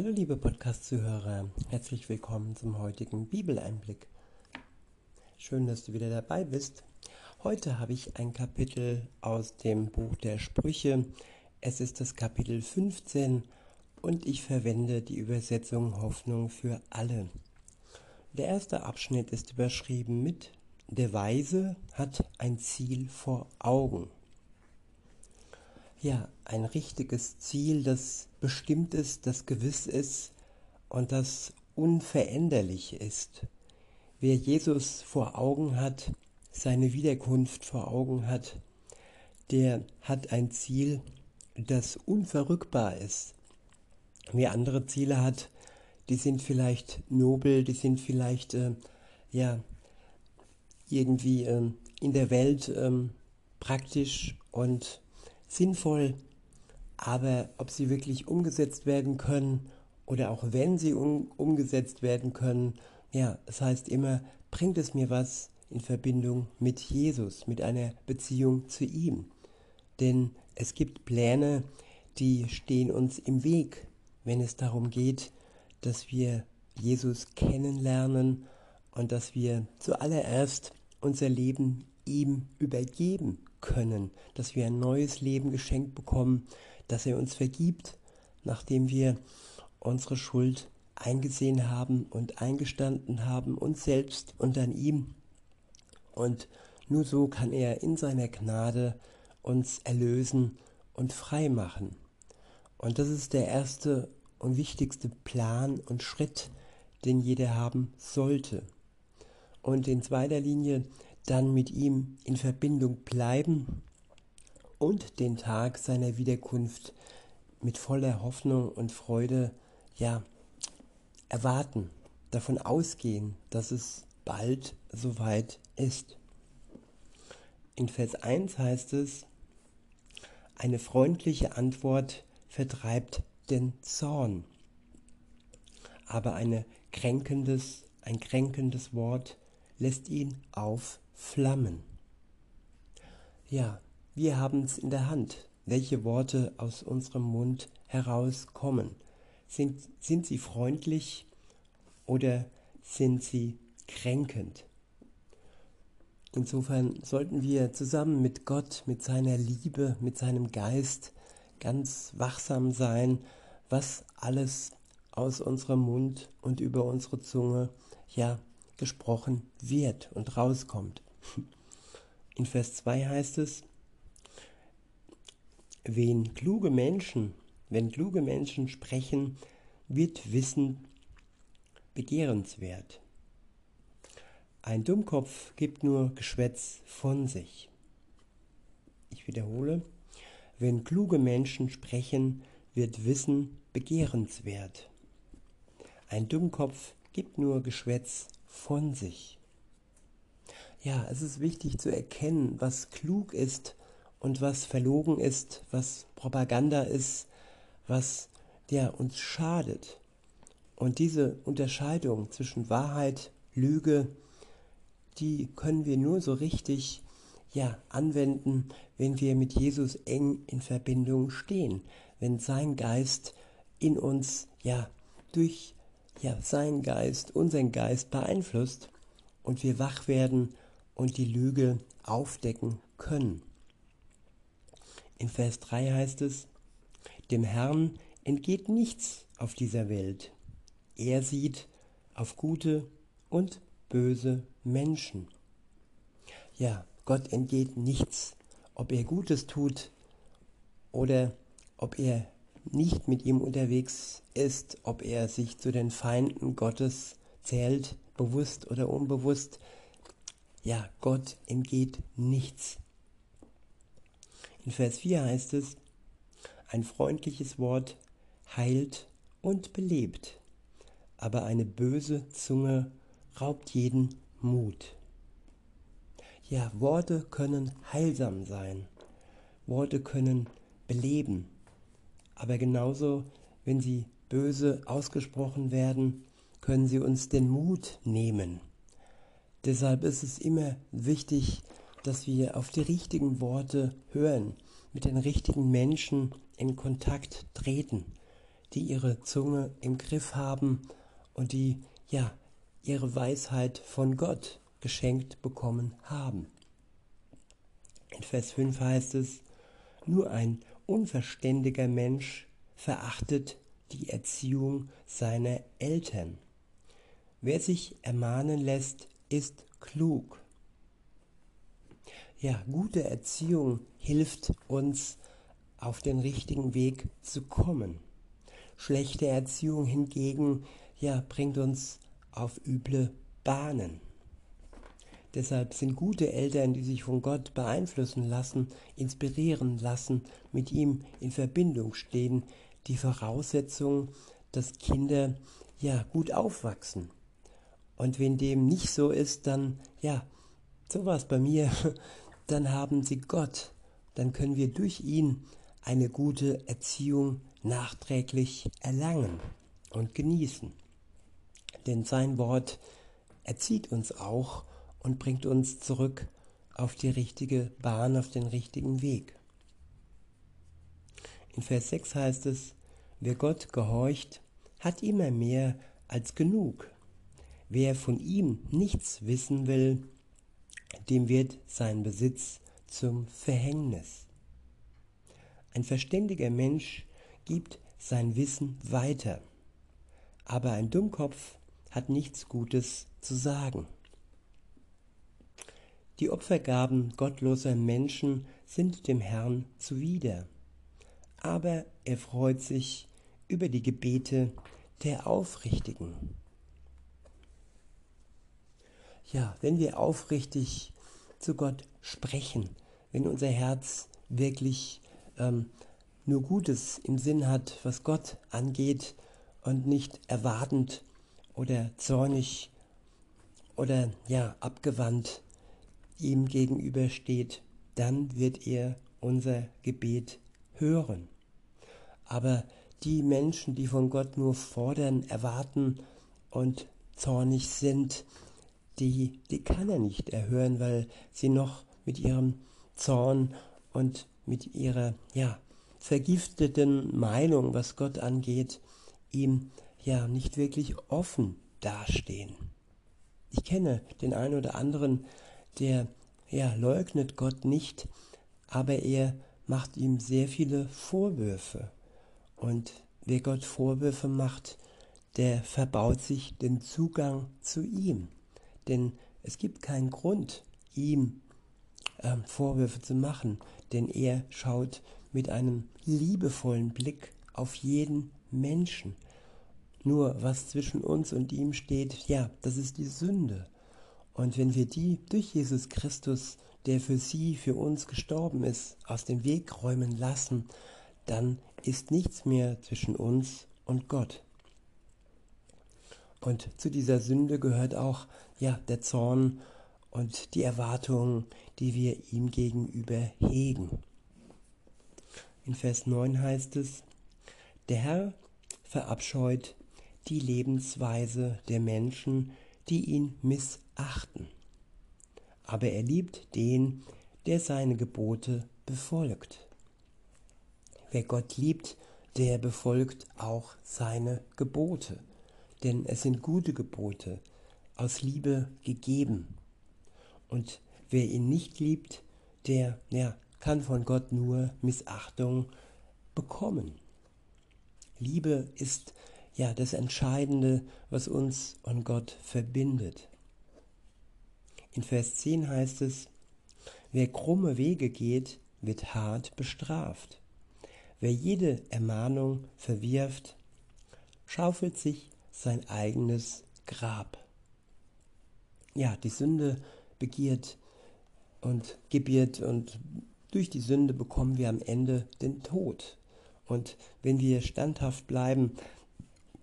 Hallo liebe Podcast-Zuhörer, herzlich willkommen zum heutigen Bibeleinblick. Schön, dass du wieder dabei bist. Heute habe ich ein Kapitel aus dem Buch der Sprüche. Es ist das Kapitel 15 und ich verwende die Übersetzung Hoffnung für alle. Der erste Abschnitt ist überschrieben mit Der Weise hat ein Ziel vor Augen. Ja, ein richtiges Ziel, das bestimmt ist, das gewiss ist und das unveränderlich ist. Wer Jesus vor Augen hat, seine Wiederkunft vor Augen hat, der hat ein Ziel, das unverrückbar ist. Wer andere Ziele hat, die sind vielleicht nobel, die sind vielleicht äh, ja irgendwie äh, in der Welt äh, praktisch und sinnvoll, aber ob sie wirklich umgesetzt werden können oder auch wenn sie um, umgesetzt werden können, ja, es heißt immer, bringt es mir was in Verbindung mit Jesus, mit einer Beziehung zu ihm. Denn es gibt Pläne, die stehen uns im Weg, wenn es darum geht, dass wir Jesus kennenlernen und dass wir zuallererst unser Leben ihm übergeben können, dass wir ein neues Leben geschenkt bekommen, dass er uns vergibt, nachdem wir unsere Schuld eingesehen haben und eingestanden haben, uns selbst und an ihm. Und nur so kann er in seiner Gnade uns erlösen und frei machen. Und das ist der erste und wichtigste Plan und Schritt, den jeder haben sollte. Und in zweiter Linie dann mit ihm in Verbindung bleiben und den Tag seiner Wiederkunft mit voller Hoffnung und Freude ja erwarten, davon ausgehen, dass es bald soweit ist. In Vers 1 heißt es, eine freundliche Antwort vertreibt den Zorn, aber eine kränkendes, ein kränkendes Wort lässt ihn auf Flammen. Ja, wir haben es in der Hand, welche Worte aus unserem Mund herauskommen. Sind, sind sie freundlich oder sind sie kränkend? Insofern sollten wir zusammen mit Gott, mit seiner Liebe, mit seinem Geist ganz wachsam sein, was alles aus unserem Mund und über unsere Zunge ja gesprochen wird und rauskommt. In Vers 2 heißt es, wen kluge Menschen, wenn kluge Menschen sprechen, wird Wissen begehrenswert. Ein Dummkopf gibt nur Geschwätz von sich. Ich wiederhole, wenn kluge Menschen sprechen, wird Wissen begehrenswert. Ein Dummkopf gibt nur Geschwätz von sich ja, es ist wichtig zu erkennen, was klug ist und was verlogen ist, was Propaganda ist, was ja, uns schadet. Und diese Unterscheidung zwischen Wahrheit, Lüge, die können wir nur so richtig ja, anwenden, wenn wir mit Jesus eng in Verbindung stehen, wenn sein Geist in uns ja durch ja, seinen Geist, unseren Geist beeinflusst und wir wach werden und die Lüge aufdecken können. In Vers 3 heißt es, dem Herrn entgeht nichts auf dieser Welt. Er sieht auf gute und böse Menschen. Ja, Gott entgeht nichts, ob er Gutes tut oder ob er nicht mit ihm unterwegs ist, ob er sich zu den Feinden Gottes zählt, bewusst oder unbewusst, ja, Gott entgeht nichts. In Vers 4 heißt es, ein freundliches Wort heilt und belebt, aber eine böse Zunge raubt jeden Mut. Ja, Worte können heilsam sein, Worte können beleben, aber genauso, wenn sie böse ausgesprochen werden, können sie uns den Mut nehmen. Deshalb ist es immer wichtig, dass wir auf die richtigen Worte hören, mit den richtigen Menschen in Kontakt treten, die ihre Zunge im Griff haben und die, ja, ihre Weisheit von Gott geschenkt bekommen haben. In Vers 5 heißt es, nur ein unverständiger Mensch verachtet die Erziehung seiner Eltern. Wer sich ermahnen lässt, ist klug. Ja, gute Erziehung hilft uns auf den richtigen Weg zu kommen. Schlechte Erziehung hingegen ja, bringt uns auf üble Bahnen. Deshalb sind gute Eltern, die sich von Gott beeinflussen lassen, inspirieren lassen, mit ihm in Verbindung stehen, die Voraussetzung, dass Kinder ja gut aufwachsen. Und wenn dem nicht so ist, dann ja, so war es bei mir, dann haben sie Gott, dann können wir durch ihn eine gute Erziehung nachträglich erlangen und genießen. Denn sein Wort erzieht uns auch und bringt uns zurück auf die richtige Bahn, auf den richtigen Weg. In Vers 6 heißt es, wer Gott gehorcht, hat immer mehr als genug. Wer von ihm nichts wissen will, dem wird sein Besitz zum Verhängnis. Ein verständiger Mensch gibt sein Wissen weiter, aber ein Dummkopf hat nichts Gutes zu sagen. Die Opfergaben gottloser Menschen sind dem Herrn zuwider, aber er freut sich über die Gebete der Aufrichtigen. Ja, wenn wir aufrichtig zu Gott sprechen, wenn unser Herz wirklich ähm, nur Gutes im Sinn hat, was Gott angeht und nicht erwartend oder zornig oder ja abgewandt ihm gegenübersteht, dann wird er unser Gebet hören. Aber die Menschen, die von Gott nur fordern, erwarten und zornig sind, die, die kann er nicht erhören, weil sie noch mit ihrem Zorn und mit ihrer ja, vergifteten Meinung, was Gott angeht, ihm ja nicht wirklich offen dastehen. Ich kenne den einen oder anderen, der ja, leugnet Gott nicht, aber er macht ihm sehr viele Vorwürfe. Und wer Gott Vorwürfe macht, der verbaut sich den Zugang zu ihm. Denn es gibt keinen Grund, ihm äh, Vorwürfe zu machen, denn er schaut mit einem liebevollen Blick auf jeden Menschen. Nur was zwischen uns und ihm steht, ja, das ist die Sünde. Und wenn wir die durch Jesus Christus, der für sie, für uns gestorben ist, aus dem Weg räumen lassen, dann ist nichts mehr zwischen uns und Gott. Und zu dieser Sünde gehört auch ja der Zorn und die Erwartungen, die wir ihm gegenüber hegen. In Vers 9 heißt es, der Herr verabscheut die Lebensweise der Menschen, die ihn missachten. Aber er liebt den, der seine Gebote befolgt. Wer Gott liebt, der befolgt auch seine Gebote, denn es sind gute Gebote, aus Liebe gegeben. Und wer ihn nicht liebt, der ja, kann von Gott nur Missachtung bekommen. Liebe ist ja das Entscheidende, was uns und Gott verbindet. In Vers 10 heißt es, wer krumme Wege geht, wird hart bestraft. Wer jede Ermahnung verwirft, schaufelt sich sein eigenes Grab. Ja, die Sünde begiert und gebiert und durch die Sünde bekommen wir am Ende den Tod. Und wenn wir standhaft bleiben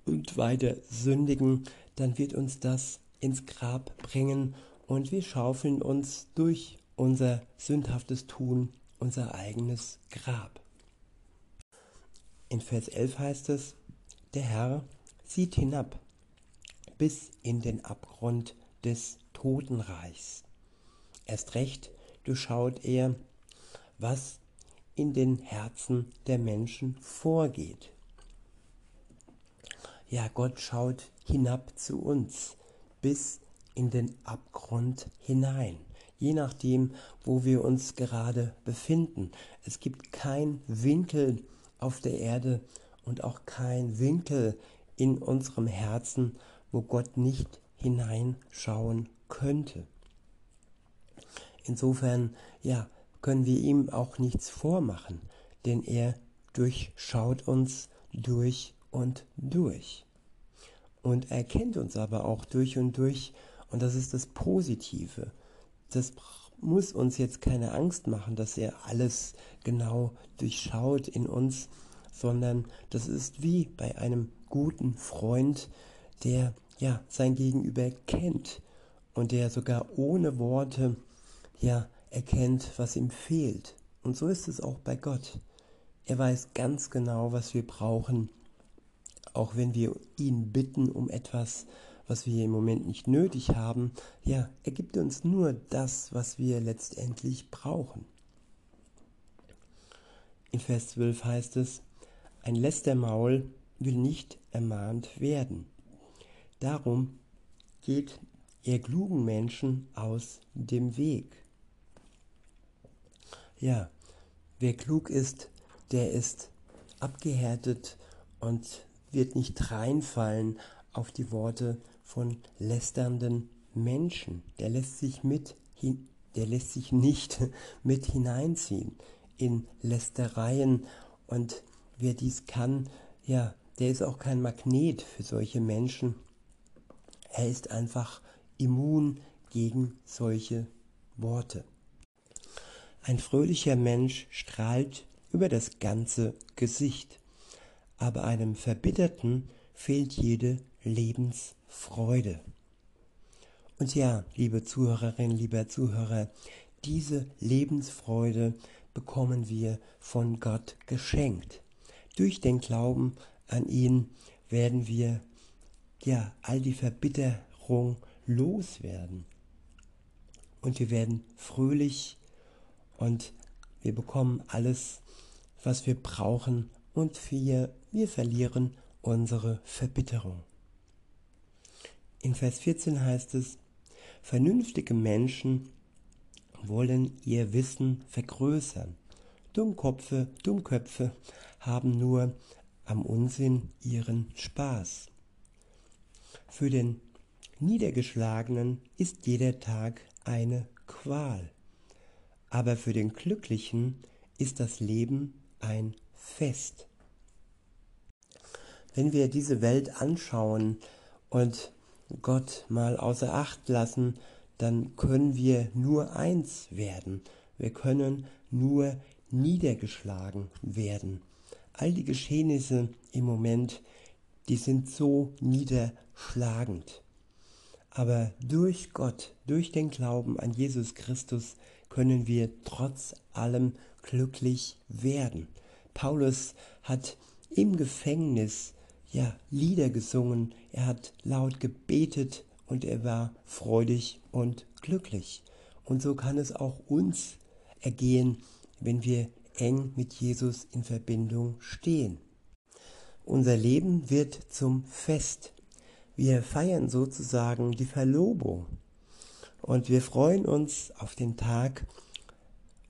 und weiter sündigen, dann wird uns das ins Grab bringen und wir schaufeln uns durch unser sündhaftes Tun unser eigenes Grab. In Vers 11 heißt es, der Herr sieht hinab bis in den Abgrund des Totenreichs. Erst recht durchschaut er, was in den Herzen der Menschen vorgeht. ja, Gott schaut hinab zu uns bis in den Abgrund hinein. Je nachdem, wo wir uns gerade befinden. Es gibt kein Winkel auf der Erde und auch kein Winkel in unserem Herzen, wo Gott nicht hineinschauen könnte. Insofern, ja, können wir ihm auch nichts vormachen, denn er durchschaut uns durch und durch. Und er kennt uns aber auch durch und durch und das ist das Positive. Das muss uns jetzt keine Angst machen, dass er alles genau durchschaut in uns, sondern das ist wie bei einem guten Freund, der ja sein Gegenüber kennt und der sogar ohne Worte ja erkennt, was ihm fehlt. Und so ist es auch bei Gott. Er weiß ganz genau, was wir brauchen, auch wenn wir ihn bitten um etwas, was wir im Moment nicht nötig haben. Ja, er gibt uns nur das, was wir letztendlich brauchen. In Vers 12 heißt es, ein Lästermaul will nicht ermahnt werden. Darum geht ihr klugen Menschen aus dem Weg. Ja, wer klug ist, der ist abgehärtet und wird nicht reinfallen auf die Worte von lästernden Menschen. Der lässt sich mit der lässt sich nicht mit hineinziehen in Lästereien und wer dies kann, ja, der ist auch kein Magnet für solche Menschen. Er ist einfach immun gegen solche Worte. Ein fröhlicher Mensch strahlt über das ganze Gesicht, aber einem Verbitterten fehlt jede Lebensfreude. Und ja, liebe Zuhörerinnen, lieber Zuhörer, diese Lebensfreude bekommen wir von Gott geschenkt. Durch den Glauben an ihn werden wir ja all die Verbitterung loswerden. Und wir werden fröhlich und wir bekommen alles, was wir brauchen und wir, wir verlieren unsere Verbitterung. In Vers 14 heißt es, vernünftige Menschen wollen ihr Wissen vergrößern. Dummköpfe, Dummköpfe haben nur am Unsinn ihren Spaß. Für den Niedergeschlagenen ist jeder Tag eine Qual, aber für den Glücklichen ist das Leben ein Fest. Wenn wir diese Welt anschauen und Gott mal außer Acht lassen, dann können wir nur eins werden. Wir können nur niedergeschlagen werden all die Geschehnisse im Moment, die sind so niederschlagend. Aber durch Gott, durch den Glauben an Jesus Christus können wir trotz allem glücklich werden. Paulus hat im Gefängnis ja Lieder gesungen, er hat laut gebetet und er war freudig und glücklich. Und so kann es auch uns ergehen, wenn wir eng mit Jesus in Verbindung stehen. Unser Leben wird zum Fest. Wir feiern sozusagen die Verlobung und wir freuen uns auf den Tag,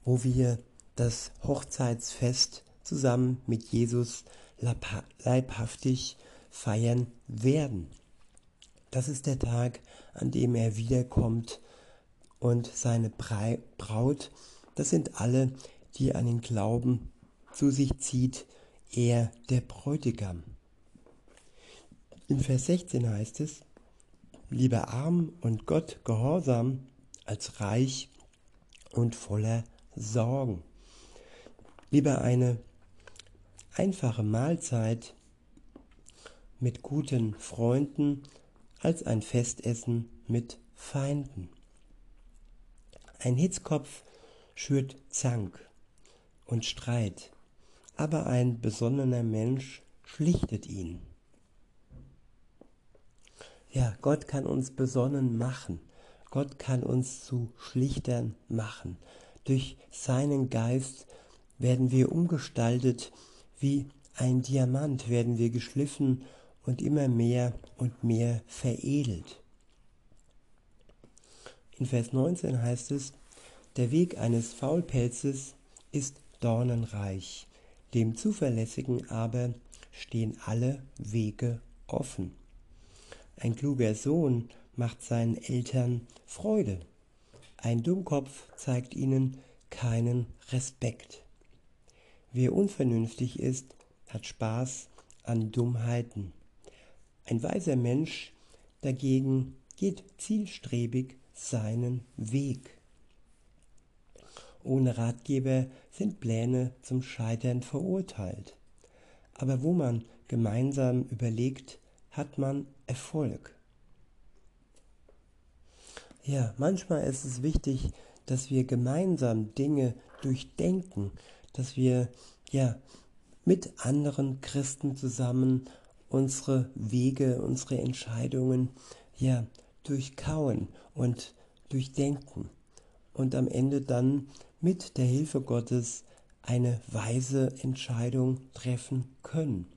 wo wir das Hochzeitsfest zusammen mit Jesus leibhaftig feiern werden. Das ist der Tag, an dem er wiederkommt und seine Braut, das sind alle, die an den Glauben zu sich zieht, er der Bräutigam. In Vers 16 heißt es, lieber arm und Gott gehorsam als reich und voller Sorgen. Lieber eine einfache Mahlzeit mit guten Freunden als ein Festessen mit Feinden. Ein Hitzkopf schürt Zank und Streit, aber ein besonnener Mensch schlichtet ihn. Ja, Gott kann uns besonnen machen. Gott kann uns zu Schlichtern machen. Durch seinen Geist werden wir umgestaltet, wie ein Diamant werden wir geschliffen und immer mehr und mehr veredelt. In Vers 19 heißt es, der Weg eines Faulpelzes ist dornenreich, dem Zuverlässigen aber stehen alle Wege offen. Ein kluger Sohn macht seinen Eltern Freude, ein Dummkopf zeigt ihnen keinen Respekt. Wer unvernünftig ist, hat Spaß an Dummheiten. Ein weiser Mensch dagegen geht zielstrebig seinen Weg. Ohne Ratgeber sind Pläne zum Scheitern verurteilt. Aber wo man gemeinsam überlegt, hat man Erfolg. Ja, manchmal ist es wichtig, dass wir gemeinsam Dinge durchdenken, dass wir ja mit anderen Christen zusammen unsere Wege, unsere Entscheidungen ja durchkauen und durchdenken und am Ende dann mit der Hilfe Gottes eine weise Entscheidung treffen können.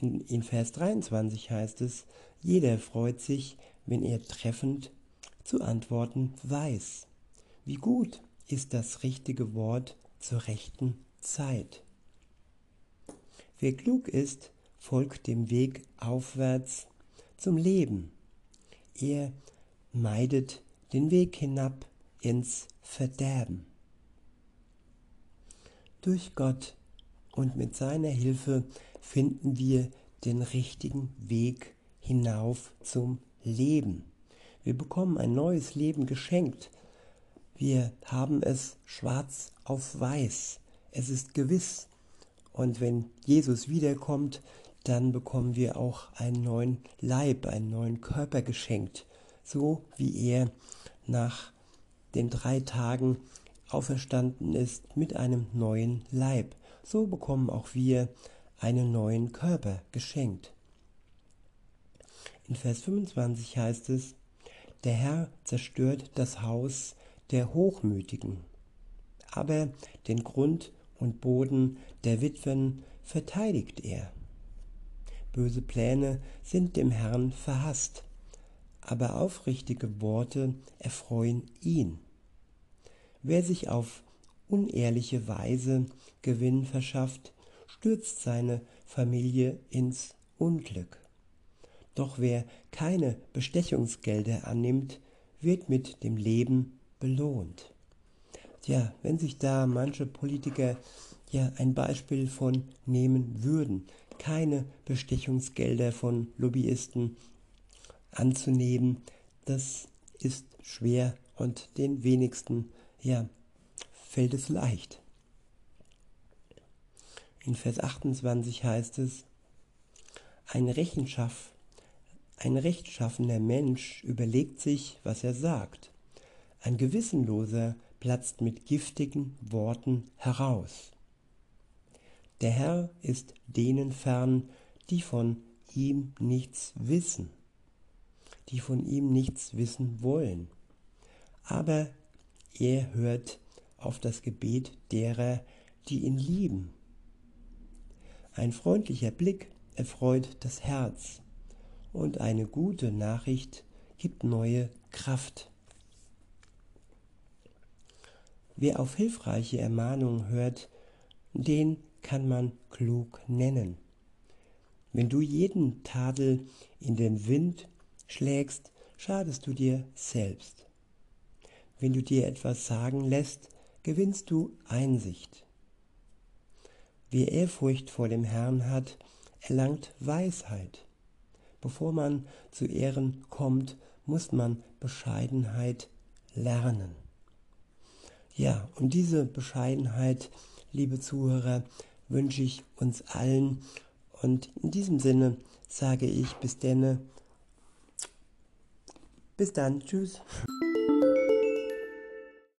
In, Vers 23 heißt es, jeder freut sich, wenn er treffend zu antworten weiß. Wie gut ist das richtige Wort zur rechten Zeit. Wer klug ist, folgt dem Weg aufwärts zum Leben. Er meidet den Weg hinab ins Verderben. Durch Gott und mit seiner Hilfe finden wir den richtigen Weg hinauf zum Leben. Wir bekommen ein neues Leben geschenkt. Wir haben es schwarz auf weiß. Es ist gewiss. Und wenn Jesus wiederkommt, dann bekommen wir auch einen neuen Leib, einen neuen Körper geschenkt, so wie er nach den drei Tagen auferstanden ist mit einem neuen Leib. So bekommen auch wir einen neuen Körper geschenkt. In Vers 25 heißt es, der Herr zerstört das Haus der Hochmütigen, aber den Grund und Boden der Witwen verteidigt er. Böse Pläne sind dem Herrn verhasst, aber aufrichtige Worte erfreuen ihn. Wer sich auf unehrliche Weise Gewinn verschafft, stürzt seine Familie ins Unglück. Doch wer keine Bestechungsgelder annimmt, wird mit dem Leben belohnt. Tja, wenn sich da manche Politiker ja ein Beispiel von nehmen würden, keine Bestechungsgelder von Lobbyisten anzunehmen, das ist schwer und den wenigsten ja, fällt es leicht. In Vers 28 heißt es, ein Rechenschaft, ein rechtschaffener Mensch überlegt sich, was er sagt. Ein Gewissenloser platzt mit giftigen Worten heraus. Der Herr ist denen fern, die von ihm nichts wissen, die von ihm nichts wissen wollen. Aber er hört auf das Gebet derer, die ihn lieben. Ein freundlicher Blick erfreut das Herz und eine gute Nachricht gibt neue Kraft. Wer auf hilfreiche Ermahnungen hört, den kann man klug nennen. Wenn du jeden Tadel in den Wind schlägst, schadest du dir selbst. Wenn du dir etwas sagen lässt, gewinnst du Einsicht. Wer Ehrfurcht vor dem Herrn hat, erlangt Weisheit. Bevor man zu Ehren kommt, muss man Bescheidenheit lernen. Ja, und diese Bescheidenheit, liebe Zuhörer, wünsche ich uns allen. Und in diesem Sinne sage ich bis denne. Bis dann. Tschüss.